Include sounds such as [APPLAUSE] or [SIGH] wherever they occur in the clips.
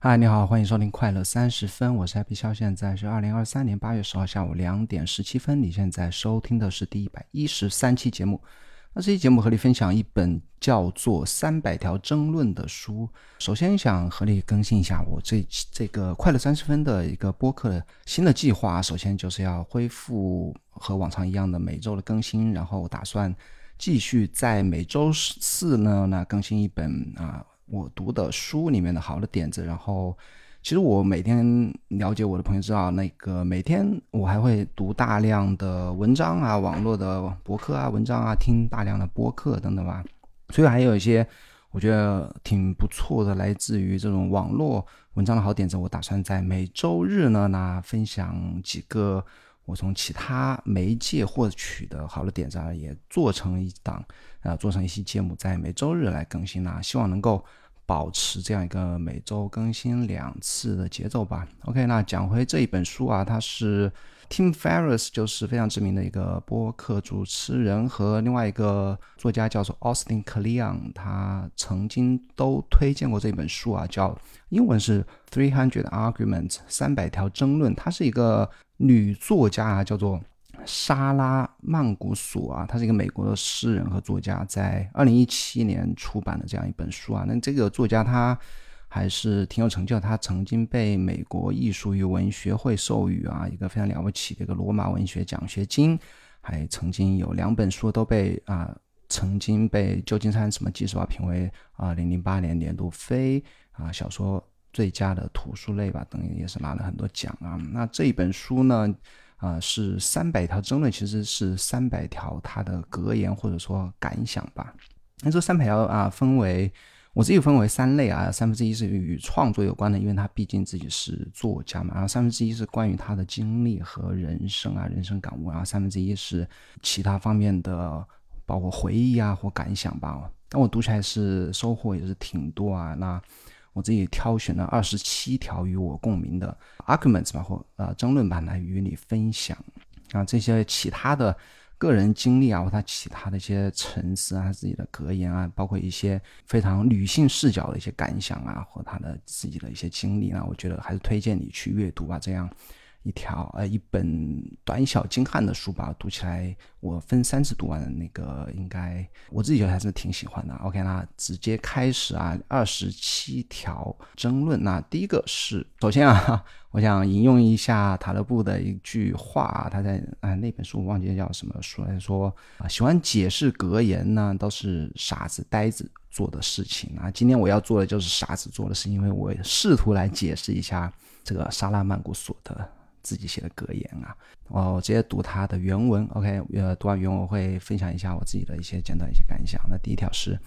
嗨，你好，欢迎收听快乐三十分，我是 Happy 肖，现在是二零二三年八月十号下午两点十七分。你现在收听的是第一百一十三期节目。那这期节目和你分享一本叫做《三百条争论》的书。首先想和你更新一下我这这个快乐三十分的一个播客新的计划。首先就是要恢复和往常一样的每周的更新，然后打算继续在每周四呢那更新一本啊。我读的书里面的好的点子，然后其实我每天了解我的朋友知道，那个每天我还会读大量的文章啊，网络的博客啊，文章啊，听大量的播客等等吧。所以还有一些我觉得挺不错的，来自于这种网络文章的好点子。我打算在每周日呢，那分享几个我从其他媒介获取的好的点子啊，也做成一档啊，做成一期节目，在每周日来更新啊，希望能够。保持这样一个每周更新两次的节奏吧。OK，那讲回这一本书啊，它是 Tim Ferriss，就是非常知名的一个播客主持人和另外一个作家叫做 Austin Kleon，他曾经都推荐过这本书啊，叫英文是 Three Hundred Arguments，三百条争论。它是一个女作家啊，叫做。莎拉曼古索啊，她是一个美国的诗人和作家，在二零一七年出版的这样一本书啊。那这个作家他还是挺有成就，他曾经被美国艺术与文学会授予啊一个非常了不起的一个罗马文学奖学金，还曾经有两本书都被啊曾经被旧金山什么纪实报评为二零零八年年度非啊小说最佳的图书类吧，等于也是拿了很多奖啊。那这一本书呢？啊，是三百条争论，其实是三百条他的格言或者说感想吧。那这三百条啊，分为我自己分为三类啊，三分之一是与创作有关的，因为他毕竟自己是作家嘛。然后三分之一是关于他的经历和人生啊，人生感悟。然后三分之一是其他方面的，包括回忆啊或感想吧。但我读起来是收获也是挺多啊。那。我自己挑选了二十七条与我共鸣的 arguments 吧，或呃争论吧，来与你分享啊。这些其他的个人经历啊，或他其他的一些沉思啊，自己的格言啊，包括一些非常女性视角的一些感想啊，或他的自己的一些经历啊，我觉得还是推荐你去阅读吧，这样。一条呃，一本短小精悍的书吧，读起来我分三次读完的那个，应该我自己觉得还是挺喜欢的。OK，那直接开始啊，二十七条争论。那第一个是，首先啊，我想引用一下塔勒布的一句话，他在啊那本书忘记叫什么书来说啊，喜欢解释格言呢，都是傻子呆子做的事情啊。今天我要做的就是傻子做的事，因为我试图来解释一下这个沙拉曼古索的。自己写的格言啊，我直接读他的原文。OK，呃，读完原文我会分享一下我自己的一些简短一些感想。那第一条是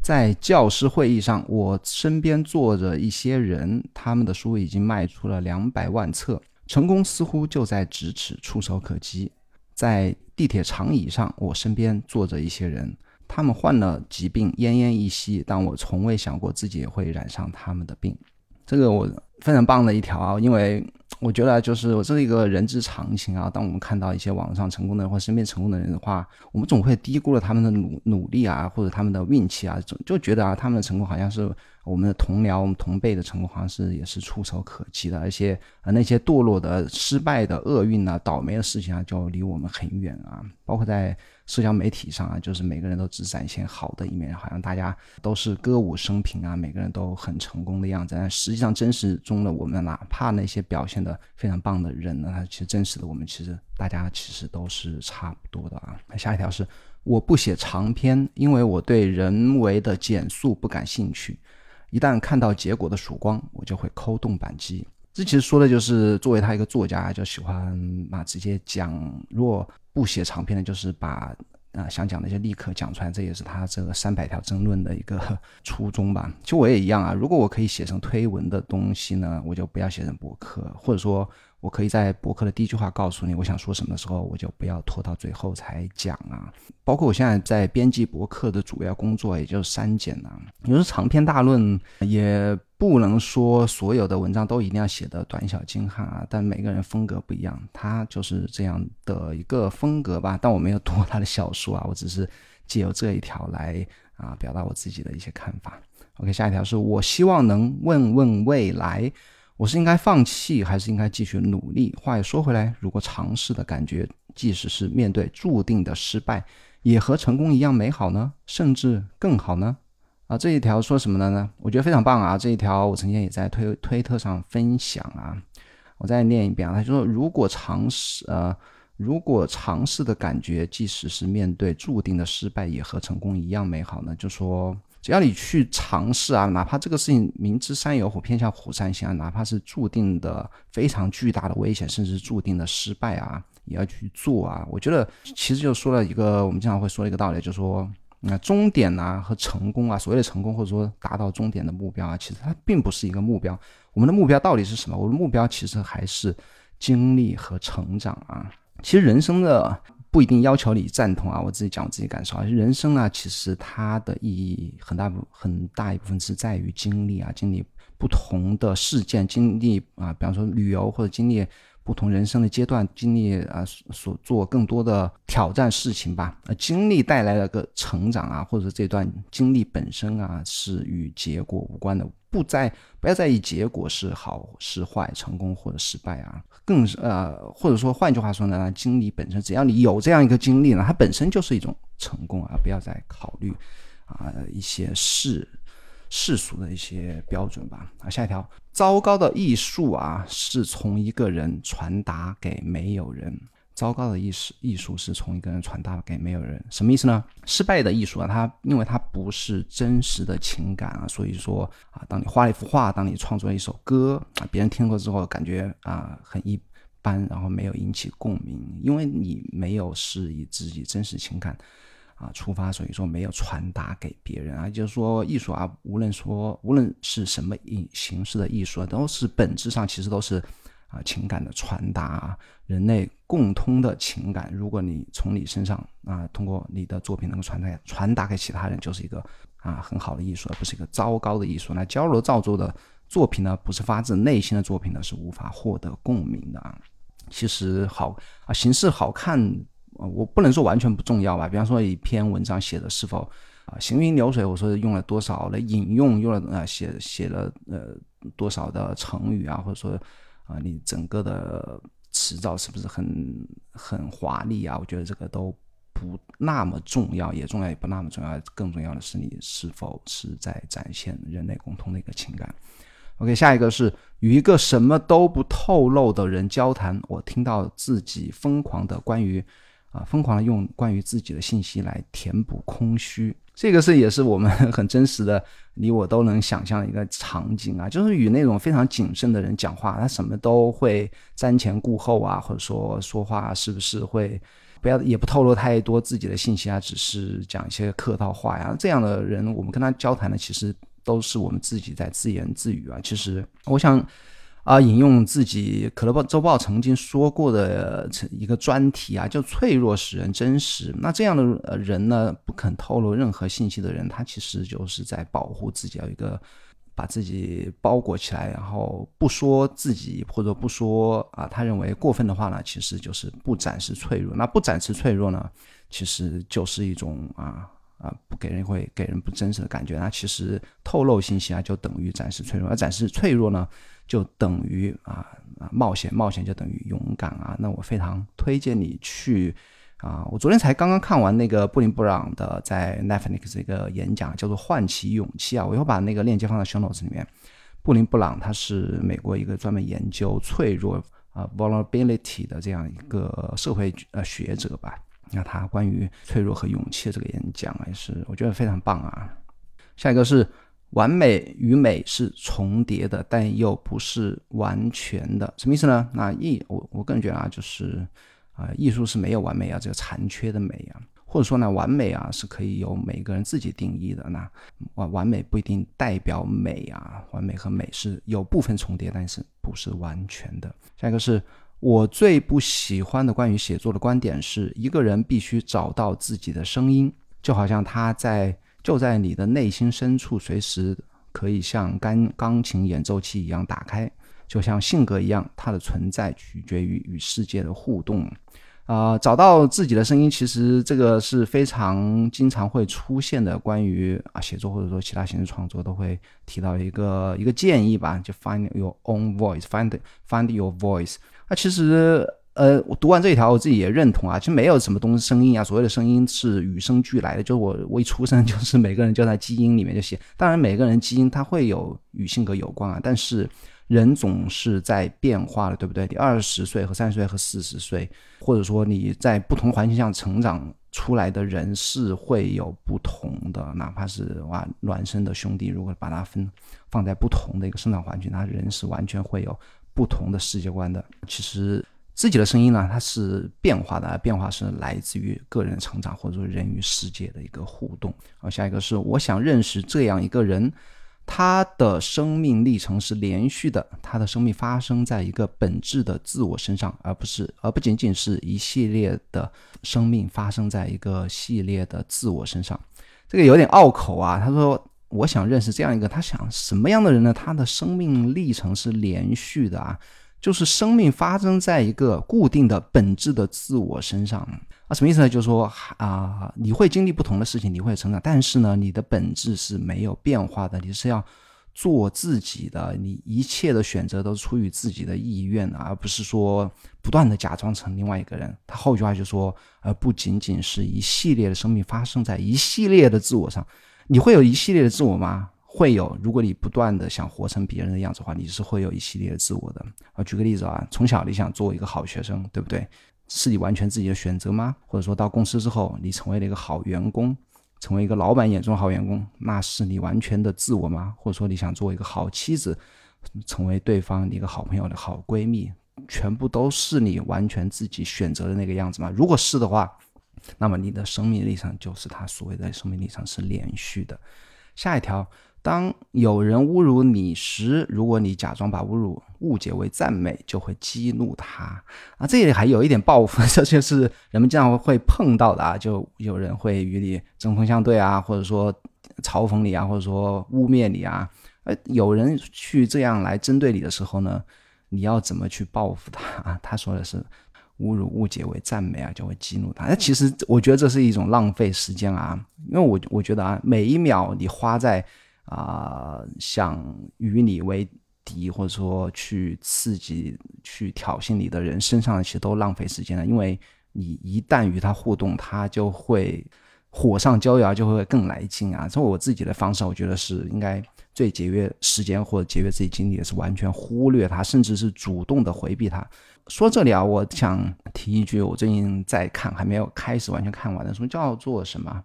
在教师会议上，我身边坐着一些人，他们的书已经卖出了两百万册，成功似乎就在咫尺，触手可及。在地铁长椅上，我身边坐着一些人，他们患了疾病，奄奄一息，但我从未想过自己也会染上他们的病。这个我非常棒的一条啊，因为。我觉得就是我这是一个人之常情啊。当我们看到一些网上成功的人或身边成功的人的话，我们总会低估了他们的努努力啊，或者他们的运气啊，总就觉得啊，他们的成功好像是我们的同僚、我们同辈的成功，好像是也是触手可及的。而且啊，那些堕落的、失败的、厄运啊、倒霉的事情啊，就离我们很远啊。包括在。社交媒体上啊，就是每个人都只展现好的一面，好像大家都是歌舞升平啊，每个人都很成功的样子。但实际上，真实中的我们，哪怕那些表现的非常棒的人呢，他其实真实的我们，其实大家其实都是差不多的啊。那下一条是，我不写长篇，因为我对人为的减速不感兴趣。一旦看到结果的曙光，我就会扣动扳机。这其实说的就是，作为他一个作家，就喜欢嘛直接讲。若不写长篇的，就是把啊想讲的一些立刻讲出来，这也是他这个三百条争论的一个 [LAUGHS] 初衷吧。其实我也一样啊，如果我可以写成推文的东西呢，我就不要写成博客，或者说。我可以在博客的第一句话告诉你我想说什么的时候，我就不要拖到最后才讲啊。包括我现在在编辑博客的主要工作，也就是删减啊。有时候长篇大论也不能说所有的文章都一定要写的短小精悍啊，但每个人风格不一样，他就是这样的一个风格吧。但我没有读他的小说啊，我只是借由这一条来啊表达我自己的一些看法。OK，下一条是我希望能问问未来，我是应该放弃还是应该继续努力？话又说回来，如果尝试的感觉，即使是面对注定的失败，也和成功一样美好呢？甚至更好呢？啊，这一条说什么的呢？我觉得非常棒啊！这一条我曾经也在推推特上分享啊，我再念一遍啊。他就说，如果尝试呃，如果尝试的感觉，即使是面对注定的失败，也和成功一样美好呢？就说。只要你去尝试啊，哪怕这个事情明知山有虎，偏向虎山行啊，哪怕是注定的非常巨大的危险，甚至注定的失败啊，也要去做啊。我觉得其实就说了一个我们经常会说的一个道理，就是说，那终点啊和成功啊，所谓的成功或者说达到终点的目标啊，其实它并不是一个目标。我们的目标到底是什么？我的目标其实还是经历和成长啊。其实人生的。不一定要求你赞同啊，我自己讲我自己感受啊。人生呢，其实它的意义很大部很大一部分是在于经历啊，经历不同的事件，经历啊，比方说旅游或者经历不同人生的阶段，经历啊所做更多的挑战事情吧。呃，经历带来了个成长啊，或者这段经历本身啊是与结果无关的。不在不要在意结果是好是坏，成功或者失败啊，更呃，或者说换句话说呢，经历本身，只要你有这样一个经历呢，它本身就是一种成功啊，不要再考虑啊一些世世俗的一些标准吧。啊，下一条，糟糕的艺术啊，是从一个人传达给没有人。糟糕的艺术，艺术是从一个人传达给没有人，什么意思呢？失败的艺术啊，它因为它不是真实的情感啊，所以说啊，当你画了一幅画，当你创作了一首歌啊，别人听过之后感觉啊很一般，然后没有引起共鸣，因为你没有是以自己真实情感啊出发，所以说没有传达给别人啊。就是说艺术啊，无论说无论是什么形形式的艺术啊，都是本质上其实都是。啊，情感的传达，人类共通的情感。如果你从你身上啊，通过你的作品能够传达传达给其他人，就是一个啊很好的艺术，而不是一个糟糕的艺术。那矫揉造作的作品呢，不是发自内心的作品呢，是无法获得共鸣的啊。其实好啊，形式好看，我不能说完全不重要吧。比方说一篇文章写的是否啊行云流水，我说用了多少的引用，用了啊写写了呃多少的成语啊，或者说。啊，你整个的词藻是不是很很华丽啊？我觉得这个都不那么重要，也重要也不那么重要。更重要的是你是否是在展现人类共通的一个情感。OK，下一个是与一个什么都不透露的人交谈，我听到自己疯狂的关于啊疯狂的用关于自己的信息来填补空虚。这个是也是我们 [LAUGHS] 很真实的，你我都能想象的一个场景啊，就是与那种非常谨慎的人讲话，他什么都会瞻前顾后啊，或者说说话是不是会不要也不透露太多自己的信息啊，只是讲一些客套话呀。这样的人，我们跟他交谈的其实都是我们自己在自言自语啊。其实我想。啊，引用自己《可乐报周报》曾经说过的一个专题啊，叫“脆弱使人真实”。那这样的人呢，不肯透露任何信息的人，他其实就是在保护自己，有一个把自己包裹起来，然后不说自己或者不说啊，他认为过分的话呢，其实就是不展示脆弱。那不展示脆弱呢，其实就是一种啊。啊，不给人会给人不真实的感觉。那其实透露信息啊，就等于展示脆弱；而展示脆弱呢，就等于啊啊冒险，冒险就等于勇敢啊。那我非常推荐你去啊！我昨天才刚刚看完那个布林布朗的在 Netflix 一个演讲，叫做《唤起勇气》啊。我会把那个链接放在 Show Notes 里面。布林布朗他是美国一个专门研究脆弱啊 vulnerability 的这样一个社会呃学者吧。那他关于脆弱和勇气的这个演讲也是我觉得非常棒啊。下一个是完美与美是重叠的，但又不是完全的，什么意思呢？那艺我我个人觉得啊，就是啊，艺术是没有完美啊，这个残缺的美啊，或者说呢，完美啊是可以由每个人自己定义的。那完完美不一定代表美啊，完美和美是有部分重叠，但是不是完全的。下一个是。我最不喜欢的关于写作的观点是，一个人必须找到自己的声音，就好像他在就在你的内心深处，随时可以像钢钢琴演奏器一样打开，就像性格一样，它的存在取决于与世界的互动。啊，找到自己的声音，其实这个是非常经常会出现的。关于啊写作或者说其他形式创作，都会提到一个一个建议吧，就 find your own voice，find find your voice。那其实。呃，我读完这一条，我自己也认同啊。其实没有什么东西声音啊，所谓的声音是与生俱来的，就是我我一出生 [LAUGHS] 就是每个人就在基因里面就写。当然，每个人基因它会有与性格有关啊，但是人总是在变化的，对不对？你二十岁和三十岁和四十岁，或者说你在不同环境下成长出来的人是会有不同的，哪怕是哇孪生的兄弟，如果把它分放在不同的一个生长环境，那人是完全会有不同的世界观的。其实。自己的声音呢，它是变化的，变化是来自于个人成长或者说人与世界的一个互动。好，下一个是我想认识这样一个人，他的生命历程是连续的，他的生命发生在一个本质的自我身上，而不是而不仅仅是一系列的生命发生在一个系列的自我身上。这个有点拗口啊。他说我想认识这样一个，他想什么样的人呢？他的生命历程是连续的啊。就是生命发生在一个固定的本质的自我身上啊，什么意思呢？就是说啊，你会经历不同的事情，你会成长，但是呢，你的本质是没有变化的，你是要做自己的，你一切的选择都出于自己的意愿，而不是说不断的假装成另外一个人。他后一句话就说，而不仅仅是一系列的生命发生在一系列的自我上，你会有一系列的自我吗？会有，如果你不断的想活成别人的样子的话，你是会有一系列的自我的。啊，举个例子啊，从小你想做一个好学生，对不对？是你完全自己的选择吗？或者说到公司之后，你成为了一个好员工，成为一个老板眼中好员工，那是你完全的自我吗？或者说你想做一个好妻子，成为对方一个好朋友的好闺蜜，全部都是你完全自己选择的那个样子吗？如果是的话，那么你的生命历程就是他所谓的生命历程是连续的。下一条。当有人侮辱你时，如果你假装把侮辱误解为赞美，就会激怒他啊！这里还有一点报复，这就是人们经常会碰到的啊！就有人会与你针锋相对啊，或者说嘲讽你啊，或者说污蔑你啊。呃，有人去这样来针对你的时候呢，你要怎么去报复他啊？[LAUGHS] 他说的是侮辱误解为赞美啊，就会激怒他。那其实我觉得这是一种浪费时间啊，因为我我觉得啊，每一秒你花在啊，想与你为敌，或者说去刺激、去挑衅你的人身上，其实都浪费时间了。因为你一旦与他互动，他就会火上浇油，就会更来劲啊。从我自己的方式，我觉得是应该最节约时间或者节约自己精力的是完全忽略他，甚至是主动的回避他。说这里啊，我想提一句，我最近在看，还没有开始完全看完的书，叫做什么？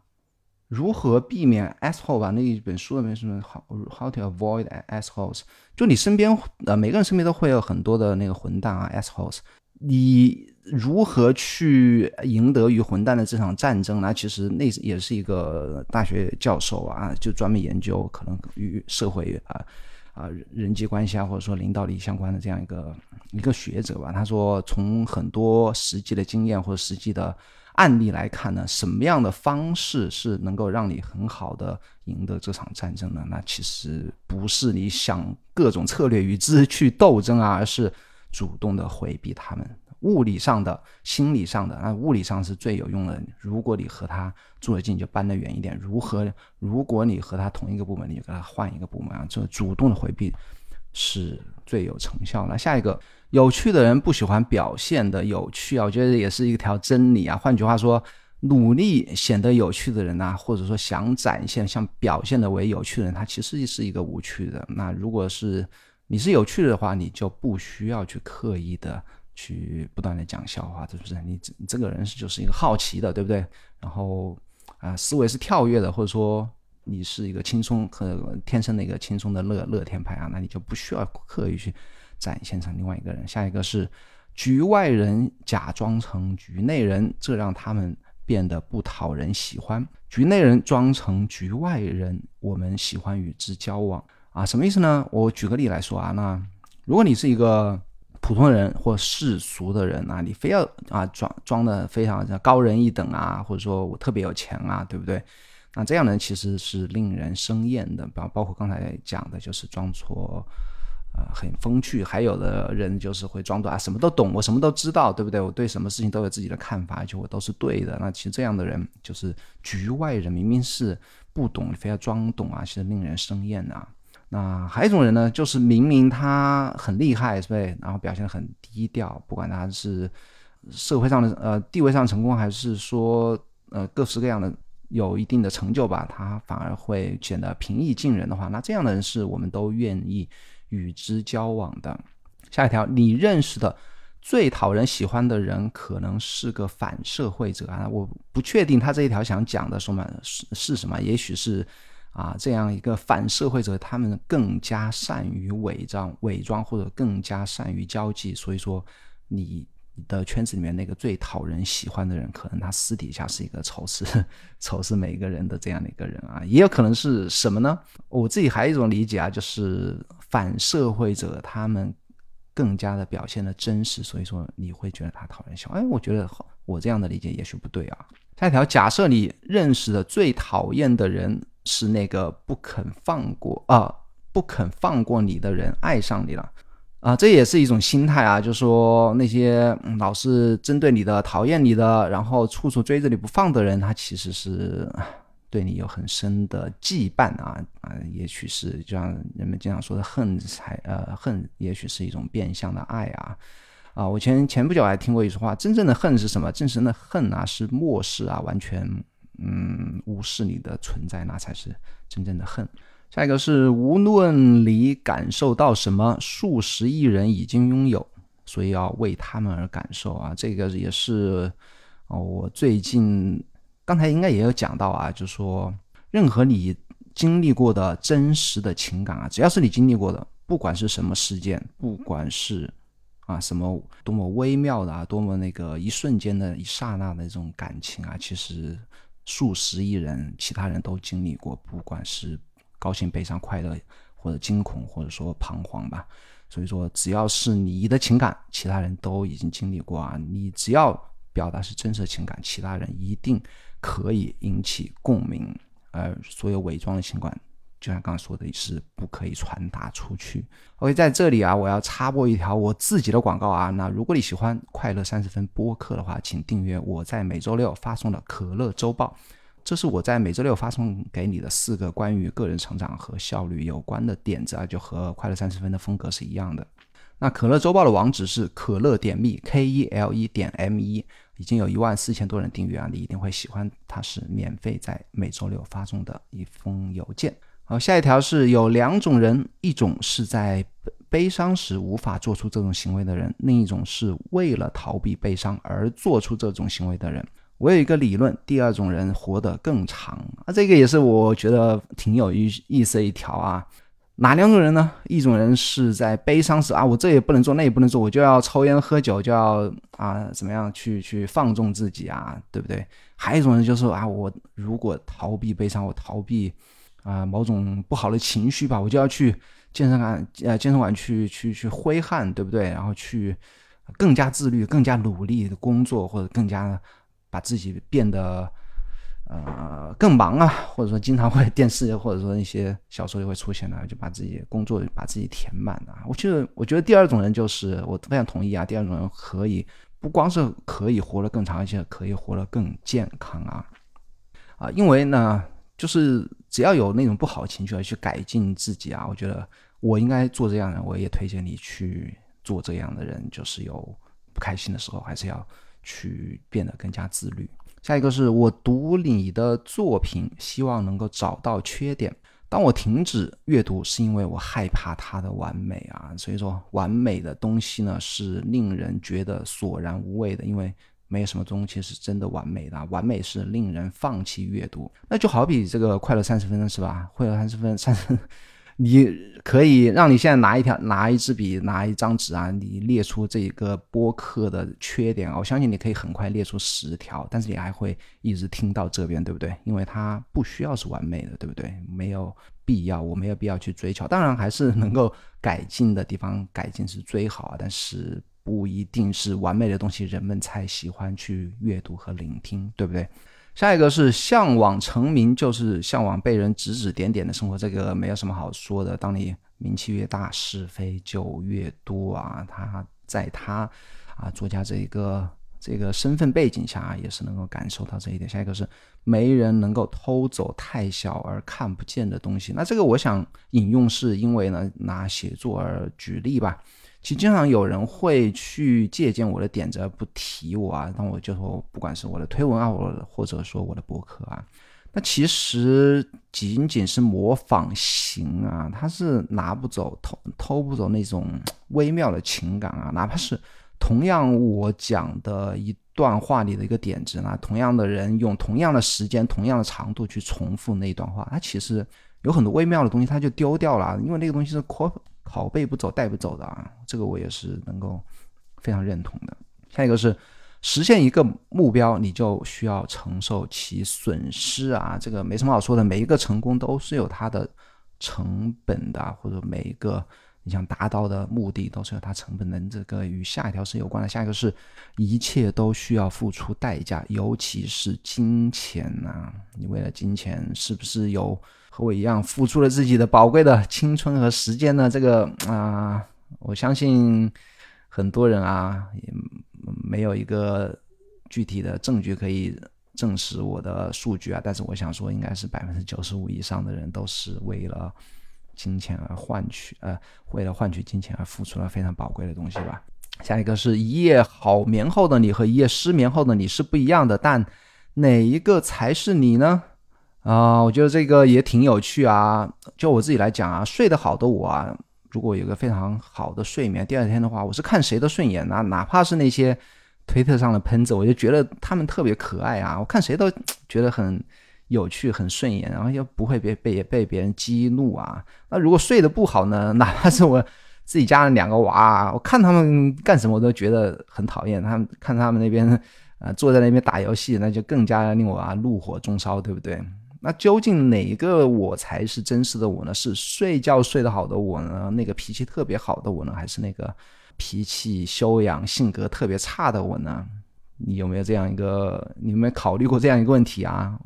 如何避免 asshole 吧？那一本书里面什么 how how to avoid assholes？就你身边呃每个人身边都会有很多的那个混蛋啊 assholes。你如何去赢得与混蛋的这场战争呢？其实那也是一个大学教授啊，就专门研究可能与社会啊啊人际关系啊或者说领导力相关的这样一个一个学者吧。他说从很多实际的经验或者实际的。案例来看呢，什么样的方式是能够让你很好的赢得这场战争呢？那其实不是你想各种策略与之去斗争啊，而是主动的回避他们。物理上的、心理上的，那物理上是最有用的。如果你和他住得近，就搬得远一点；如何？如果你和他同一个部门，你就给他换一个部门啊。这主动的回避是最有成效。那下一个。有趣的人不喜欢表现的有趣啊，我觉得也是一条真理啊。换句话说，努力显得有趣的人呐，或者说想展现、想表现的为有趣的人，他其实是一个无趣的。那如果是你是有趣的话，你就不需要去刻意的去不断的讲笑话，是不是？你这这个人是就是一个好奇的，对不对？然后啊，思维是跳跃的，或者说你是一个轻松和天生的一个轻松的乐乐天派啊，那你就不需要刻意去。展现成另外一个人，下一个是局外人假装成局内人，这让他们变得不讨人喜欢。局内人装成局外人，我们喜欢与之交往啊？什么意思呢？我举个例来说啊，那如果你是一个普通人或世俗的人啊，你非要啊装装的非常高人一等啊，或者说我特别有钱啊，对不对？那这样呢，其实是令人生厌的。包包括刚才讲的，就是装作。啊，很风趣；还有的人就是会装作啊，什么都懂，我什么都知道，对不对？我对什么事情都有自己的看法，而且我都是对的。那其实这样的人就是局外人，明明是不懂，非要装懂啊，其实令人生厌啊。那还有一种人呢，就是明明他很厉害，是不是？然后表现得很低调，不管他是社会上的呃地位上成功，还是说呃各式各样的有一定的成就吧，他反而会显得平易近人的话，那这样的人是我们都愿意。与之交往的下一条，你认识的最讨人喜欢的人可能是个反社会者啊！我不确定他这一条想讲的什么是是什么，也许是啊这样一个反社会者，他们更加善于伪装、伪装或者更加善于交际，所以说你。的圈子里面那个最讨人喜欢的人，可能他私底下是一个仇视仇视每一个人的这样的一个人啊，也有可能是什么呢？我自己还有一种理解啊，就是反社会者他们更加的表现的真实，所以说你会觉得他讨人喜欢。哎，我觉得我这样的理解也许不对啊。下一条，假设你认识的最讨厌的人是那个不肯放过啊不肯放过你的人爱上你了。啊，这也是一种心态啊，就说那些老是针对你的、讨厌你的，然后处处追着你不放的人，他其实是对你有很深的羁绊啊啊，也许是就像人们经常说的恨才呃恨，也许是一种变相的爱啊啊！我前前不久还听过一句话，真正的恨是什么？真正的恨啊，是漠视啊，完全嗯无视你的存在，那才是真正的恨。下一个是，无论你感受到什么，数十亿人已经拥有，所以要为他们而感受啊！这个也是哦，我最近刚才应该也有讲到啊，就说任何你经历过的真实的情感啊，只要是你经历过的，不管是什么事件，不管是啊什么多么微妙的啊，多么那个一瞬间的一刹那的这种感情啊，其实数十亿人其他人都经历过，不管是。高兴、悲伤、快乐，或者惊恐，或者说彷徨吧。所以说，只要是你的情感，其他人都已经经历过啊。你只要表达是真实情感，其他人一定可以引起共鸣。而所有伪装的情感，就像刚刚说的，是不可以传达出去。OK，在这里啊，我要插播一条我自己的广告啊。那如果你喜欢快乐三十分播客的话，请订阅我在每周六发送的可乐周报。这是我在每周六发送给你的四个关于个人成长和效率有关的点子啊，就和快乐三十分的风格是一样的。那可乐周报的网址是可乐点 me k e l e 点 m e，已经有一万四千多人订阅啊，你一定会喜欢，它是免费在每周六发送的一封邮件。好，下一条是有两种人，一种是在悲伤时无法做出这种行为的人，另一种是为了逃避悲伤而做出这种行为的人。我有一个理论，第二种人活得更长啊，这个也是我觉得挺有意意思的一条啊。哪两种人呢？一种人是在悲伤时啊，我这也不能做，那也不能做，我就要抽烟喝酒，就要啊怎么样去去放纵自己啊，对不对？还有一种人就是啊，我如果逃避悲伤，我逃避啊某种不好的情绪吧，我就要去健身馆呃健身馆去去去挥汗，对不对？然后去更加自律、更加努力的工作，或者更加。把自己变得呃更忙啊，或者说经常会电视或者说一些小说里会出现的，就把自己工作把自己填满啊。我觉得，我觉得第二种人就是我非常同意啊。第二种人可以不光是可以活得更长，而且可以活得更健康啊啊！因为呢，就是只要有那种不好的情绪而去改进自己啊，我觉得我应该做这样的人，我也推荐你去做这样的人。就是有不开心的时候，还是要。去变得更加自律。下一个是我读你的作品，希望能够找到缺点。当我停止阅读，是因为我害怕它的完美啊。所以说，完美的东西呢，是令人觉得索然无味的，因为没有什么东西是真的完美的。完美是令人放弃阅读。那就好比这个快乐三十分钟是吧？快乐三十分，三十。你可以让你现在拿一条、拿一支笔、拿一张纸啊，你列出这一个播客的缺点啊，我相信你可以很快列出十条，但是你还会一直听到这边，对不对？因为它不需要是完美的，对不对？没有必要，我没有必要去追求。当然还是能够改进的地方，改进是最好，但是不一定是完美的东西，人们才喜欢去阅读和聆听，对不对？下一个是向往成名，就是向往被人指指点点的生活，这个没有什么好说的。当你名气越大，是非就越多啊。他在他啊作家这一个这个身份背景下啊，也是能够感受到这一点。下一个是没人能够偷走太小而看不见的东西。那这个我想引用，是因为呢拿写作而举例吧。其实经常有人会去借鉴我的点子而不提我啊，那我就说，不管是我的推文啊，我或者说我的博客啊，那其实仅仅是模仿型啊，他是拿不走、偷偷不走那种 [TSK] 微妙的情感啊，哪怕是同样我讲的一段话里的一个点子呢，同样的人用同样的时间、同样的长度去重复那段话，它其实有很多微妙的东西，它就丢掉了，因为那个东西是拷拷贝不走带不走的啊，这个我也是能够非常认同的。下一个是实现一个目标，你就需要承受其损失啊，这个没什么好说的。每一个成功都是有它的成本的，或者每一个你想达到的目的都是有它成本的。这个与下一条是有关的。下一个是一切都需要付出代价，尤其是金钱呐。你为了金钱，是不是有？和我一样付出了自己的宝贵的青春和时间呢？这个啊，我相信很多人啊，也没有一个具体的证据可以证实我的数据啊。但是我想说，应该是百分之九十五以上的人都是为了金钱而换取，呃，为了换取金钱而付出了非常宝贵的东西吧。下一个是一夜好眠后的你和一夜失眠后的你是不一样的，但哪一个才是你呢？啊，我觉得这个也挺有趣啊。就我自己来讲啊，睡得好的我啊，如果有个非常好的睡眠，第二天的话，我是看谁都顺眼啊。哪怕是那些推特上的喷子，我就觉得他们特别可爱啊。我看谁都 [TSK] 觉得很有趣、很顺眼，然后又不会被被被别人激怒啊。那如果睡得不好呢？[LAUGHS] 哪怕是我自己家的两个娃，我看他们干什么我都觉得很讨厌。他们看他们那边啊，坐在那边打游戏，那就更加令我啊怒火中烧，对不对？那究竟哪一个我才是真实的我呢？是睡觉睡得好的我呢？那个脾气特别好的我呢？还是那个脾气修养、性格特别差的我呢？你有没有这样一个？你有没有考虑过这样一个问题啊？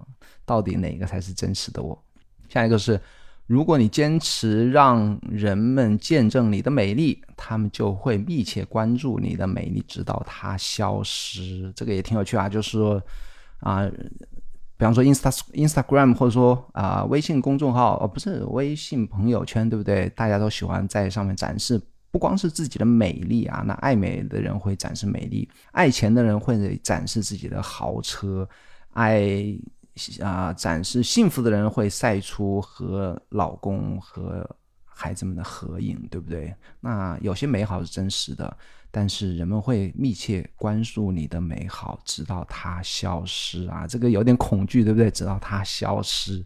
到底哪个才是真实的我？下一个是，如果你坚持让人们见证你的美丽，他们就会密切关注你的美丽，直到它消失。这个也挺有趣啊，就是说啊。比方说，Insta Instagram 或者说啊，微信公众号哦，不是微信朋友圈，对不对？大家都喜欢在上面展示，不光是自己的美丽啊，那爱美的人会展示美丽，爱钱的人会展示自己的豪车，爱啊展示幸福的人会晒出和老公和孩子们的合影，对不对？那有些美好是真实的。但是人们会密切关注你的美好，直到它消失啊！这个有点恐惧，对不对？直到它消失，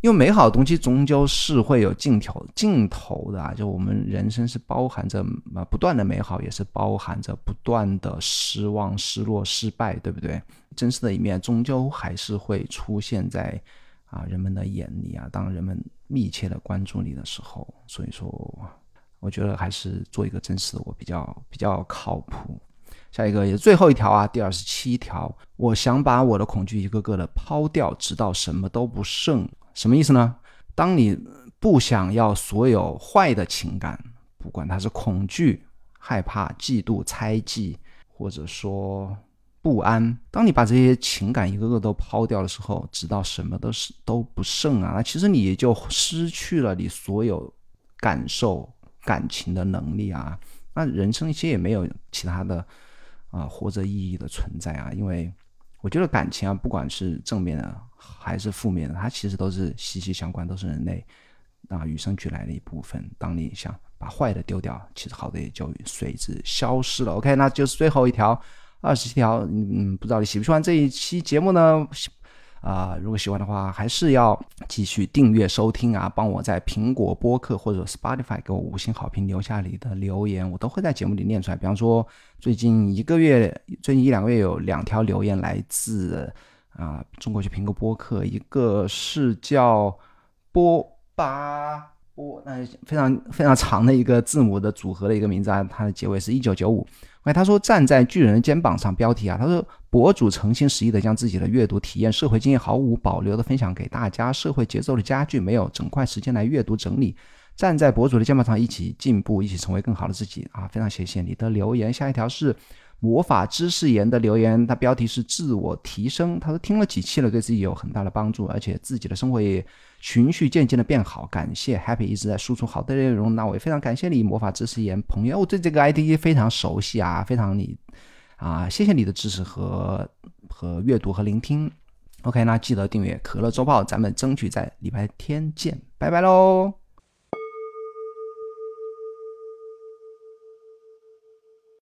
因为美好的东西终究是会有尽头尽头的啊！就我们人生是包含着啊不断的美好，也是包含着不断的失望、失落、失败，对不对？真实的一面终究还是会出现在啊人们的眼里啊！当人们密切的关注你的时候，所以说。我觉得还是做一个真实的我比较比较靠谱。下一个也是最后一条啊，第二十七条，我想把我的恐惧一个个的抛掉，直到什么都不剩。什么意思呢？当你不想要所有坏的情感，不管它是恐惧、害怕、嫉妒、猜忌，或者说不安，当你把这些情感一个个都抛掉的时候，直到什么都是都不剩啊，那其实你也就失去了你所有感受。感情的能力啊，那人生其实也没有其他的啊活着意义的存在啊，因为我觉得感情啊，不管是正面的还是负面的，它其实都是息息相关，都是人类啊与生俱来的一部分。当你想把坏的丢掉，其实好的也就随之消失了。OK，那就是最后一条二十七条，嗯，不知道你喜不喜欢这一期节目呢？啊，如果喜欢的话，还是要继续订阅收听啊！帮我在苹果播客或者 Spotify 给我五星好评，留下你的留言，我都会在节目里念出来。比方说，最近一个月、最近一两个月有两条留言来自啊中国区苹果播客，一个是叫波巴。哦，那非常非常长的一个字母的组合的一个名字啊，它的结尾是一九九五。哎，他说站在巨人的肩膀上，标题啊，他说博主诚心实意的将自己的阅读体验、社会经验毫无保留的分享给大家。社会节奏的加剧，没有整块时间来阅读整理。站在博主的肩膀上，一起进步，一起成为更好的自己啊！非常谢谢你的留言。下一条是魔法知识言的留言，他标题是自我提升。他说听了几期了，对自己有很大的帮助，而且自己的生活也循序渐进的变好。感谢 Happy 一直在输出好的内容，那我也非常感谢你，魔法知识言朋友，我对这个 ID 非常熟悉啊，非常你啊，谢谢你的支持和和阅读和聆听。OK，那记得订阅可乐周报，咱们争取在礼拜天见，拜拜喽。